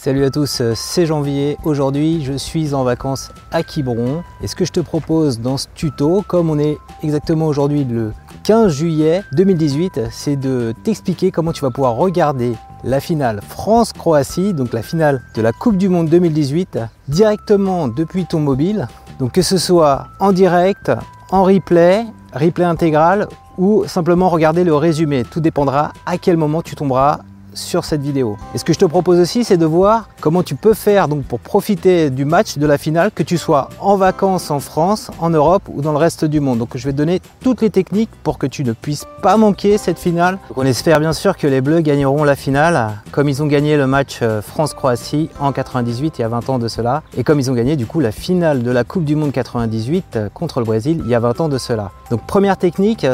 Salut à tous, c'est Janvier. Aujourd'hui, je suis en vacances à Quiberon. Et ce que je te propose dans ce tuto, comme on est exactement aujourd'hui le 15 juillet 2018, c'est de t'expliquer comment tu vas pouvoir regarder la finale France-Croatie, donc la finale de la Coupe du Monde 2018, directement depuis ton mobile. Donc que ce soit en direct, en replay, replay intégral ou simplement regarder le résumé. Tout dépendra à quel moment tu tomberas sur cette vidéo. Et ce que je te propose aussi, c'est de voir comment tu peux faire donc pour profiter du match de la finale, que tu sois en vacances en France, en Europe ou dans le reste du monde. Donc je vais donner toutes les techniques pour que tu ne puisses pas manquer cette finale. on espère bien sûr que les Bleus gagneront la finale, comme ils ont gagné le match euh, France-Croatie en 98, il y a 20 ans de cela, et comme ils ont gagné du coup la finale de la Coupe du Monde 98 euh, contre le Brésil il y a 20 ans de cela. Donc première technique,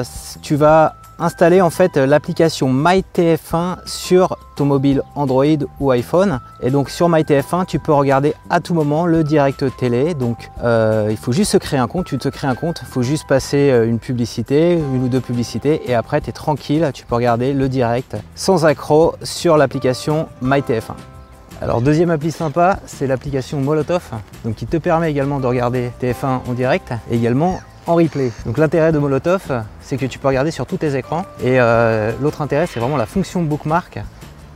tu vas installer en fait l'application MyTF1 sur ton mobile Android ou iPhone. Et donc sur MyTF1, tu peux regarder à tout moment le direct télé. Donc euh, il faut juste se créer un compte. Tu te crées un compte, il faut juste passer euh, une publicité, une ou deux publicités, et après tu es tranquille, tu peux regarder le direct sans accro sur l'application MyTF1. Alors deuxième appli sympa, c'est l'application Molotov, donc qui te permet également de regarder TF1 en direct, et également en replay. Donc l'intérêt de Molotov, c'est que tu peux regarder sur tous tes écrans. Et euh, l'autre intérêt, c'est vraiment la fonction bookmark.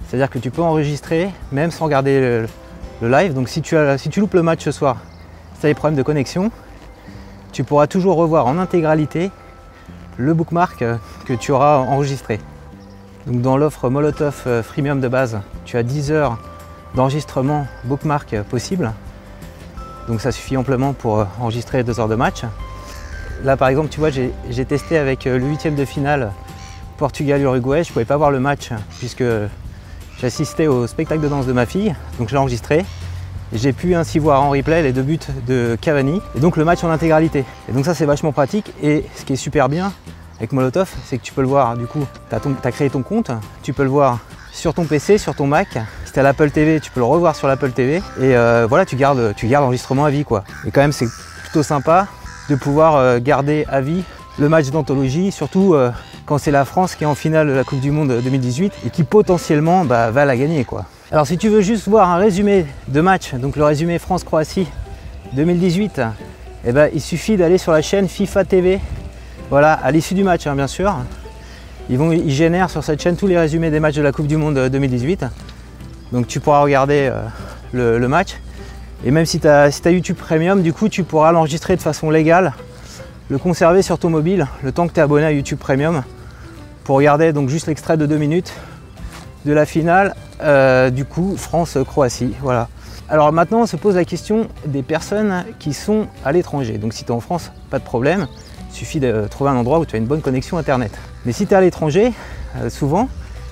C'est-à-dire que tu peux enregistrer même sans regarder le, live. Donc si tu, si tu loupes le match ce soir, si tu as des problèmes de connexion, tu pourras toujours revoir en intégralité le bookmark que tu auras enregistré. Donc dans l'offre Molotov euh, Freemium de base, tu as 10 heures d'enregistrement bookmark possible. Donc ça suffit amplement pour enregistrer 2 heures de match. Là, par exemple, tu vois, j'ai testé avec euh, le huitième de finale Portugal-Uruguay. Je ne pouvais pas voir le match puisque j'assistais au spectacle de danse de ma fille, donc je l'ai enregistré. J'ai pu ainsi voir en replay les deux buts de Cavani et donc le match en intégralité. Et donc ça c'est vachement pratique et ce qui est super bien avec Molotov, c'est que tu peux le voir, du coup, tu as, créé ton compte, tu peux le voir sur ton PC, sur ton Mac. Si tu as l'Apple TV, tu peux le revoir sur l'Apple TV et euh, voilà, tu gardes, tu gardes l'enregistrement à vie quoi. Et quand même c'est plutôt sympa de pouvoir euh, garder à vie le match d'anthologie, surtout euh, quand c'est la France qui est en finale de la Coupe du Monde 2018 et qui potentiellement bah, va la gagner. Alors si tu veux juste voir un résumé de match, donc le résumé France-Croatie 2018, eh ben, il suffit d'aller sur la chaîne FIFA TV, voilà, à l'issue du match hein, bien sûr. Ils, vont, ils génèrent sur cette chaîne tous les résumés des matchs de la Coupe du Monde 2018. Donc tu pourras regarder euh, le match. Et même si tu as, YouTube Premium, du coup, tu pourras l'enregistrer de façon légale, le conserver sur ton mobile le temps que tu es abonné à YouTube Premium pour regarder donc juste l'extrait de 2 minutes de la finale euh, du coup France-Croatie. Voilà. Alors maintenant, on se pose la question des personnes qui sont à l'étranger. Donc si tu es en France, pas de problème. Il suffit de trouver un endroit où tu as une bonne connexion Internet. Mais si tu es à l'étranger, euh, souvent,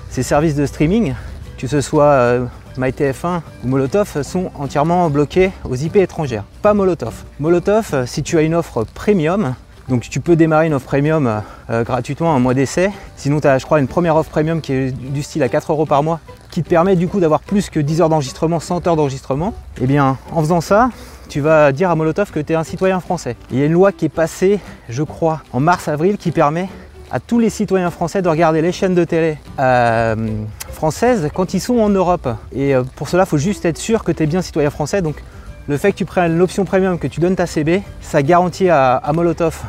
ces services de streaming, que ce soit euh, MyTF1 ou Molotov sont entièrement bloqués aux IP étrangères. Pas Molotov. Molotov, si tu as une offre premium, donc tu peux démarrer une offre premium euh, gratuitement un mois d'essai. Sinon tu as je crois une première offre premium qui est du style à 4 euros par mois qui te permet du coup d'avoir plus que 10 heures d'enregistrement, 100 heures d'enregistrement. Eh bien en faisant ça, tu vas dire à Molotov que tu es un citoyen français. Il y a une loi qui est passée, je crois, en mars-avril qui permet à tous les citoyens français de regarder les chaînes de télé euh, françaises quand ils sont en Europe. Et euh, pour cela, il faut juste être sûr que tu es bien citoyen français. Donc le fait que tu prennes l'option premium, que tu donnes ta CB, ça garantit à, Molotov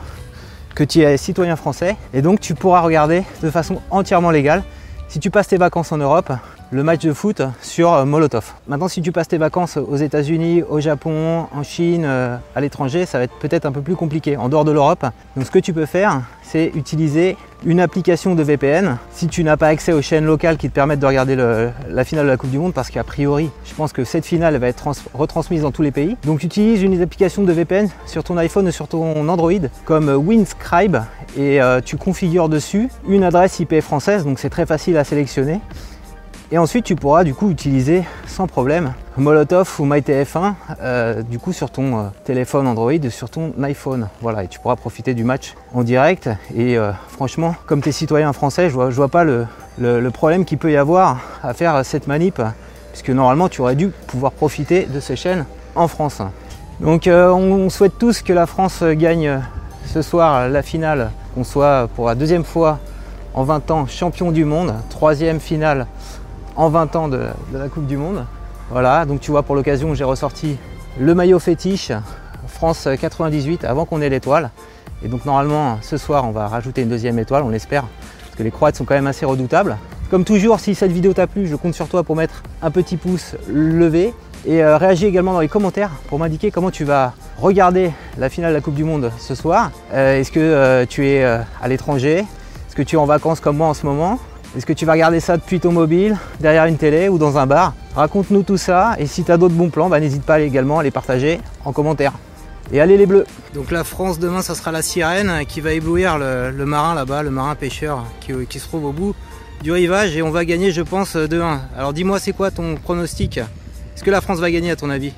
que tu es citoyen français. Et donc tu pourras regarder de façon entièrement légale. Si tu passes tes vacances en Europe, le match de foot sur euh, Molotov. Maintenant, si tu passes tes vacances aux États-Unis, au Japon, en Chine, euh, à l'étranger, ça va être peut-être un peu plus compliqué, en dehors de l'Europe. Donc, ce que tu peux faire, c'est utiliser une application de VPN si tu n'as pas accès aux chaînes locales qui te permettent de regarder la finale de la Coupe du Monde parce qu'a priori je pense que cette finale va être retransmise dans tous les pays donc utilise une application de VPN sur ton iPhone ou sur ton Android comme Winscribe et euh, tu configures dessus une adresse IP française donc c'est très facile à sélectionner et ensuite, tu pourras du coup utiliser sans problème Molotov ou MyTF1 euh, du coup sur ton euh, téléphone Android, sur ton iPhone. Voilà, et tu pourras profiter du match en direct. Et euh, franchement, comme tu es citoyen français, je vois, vois pas le, problème qu'il peut y avoir à faire cette manip, puisque normalement tu aurais dû pouvoir profiter de ces chaînes en France. Donc on souhaite tous que la France gagne ce soir la finale, qu'on soit pour la deuxième fois en 20 ans champion du monde, troisième finale en 20 ans de, la Coupe du Monde. Voilà, donc tu vois pour l'occasion j'ai ressorti le maillot fétiche France 98 avant qu'on ait l'étoile. Et donc normalement ce soir on va rajouter une deuxième étoile, on l'espère, parce que les croates sont quand même assez redoutables. Comme toujours, si cette vidéo t'a plu, je compte sur toi pour mettre un petit pouce levé et euh, réagis également dans les commentaires pour m'indiquer comment tu vas regarder la finale de la Coupe du Monde ce soir. Euh, est-ce que euh, tu es à l'étranger? Est-ce que tu es en vacances comme moi en ce moment? Est-ce que tu vas regarder ça depuis ton mobile, derrière une télé ou dans un bar? Raconte-nous tout ça et si tu as d'autres bons plans, bah, n'hésite pas également à les partager en commentaire. Et allez les bleus Donc la France demain ça sera la sirène qui va éblouir le, marin là-bas, le marin pêcheur qui, qui, se trouve au bout du rivage et on va gagner je pense 2-1. Alors dis-moi c'est quoi ton pronostic? Est-ce que la France va gagner à ton avis?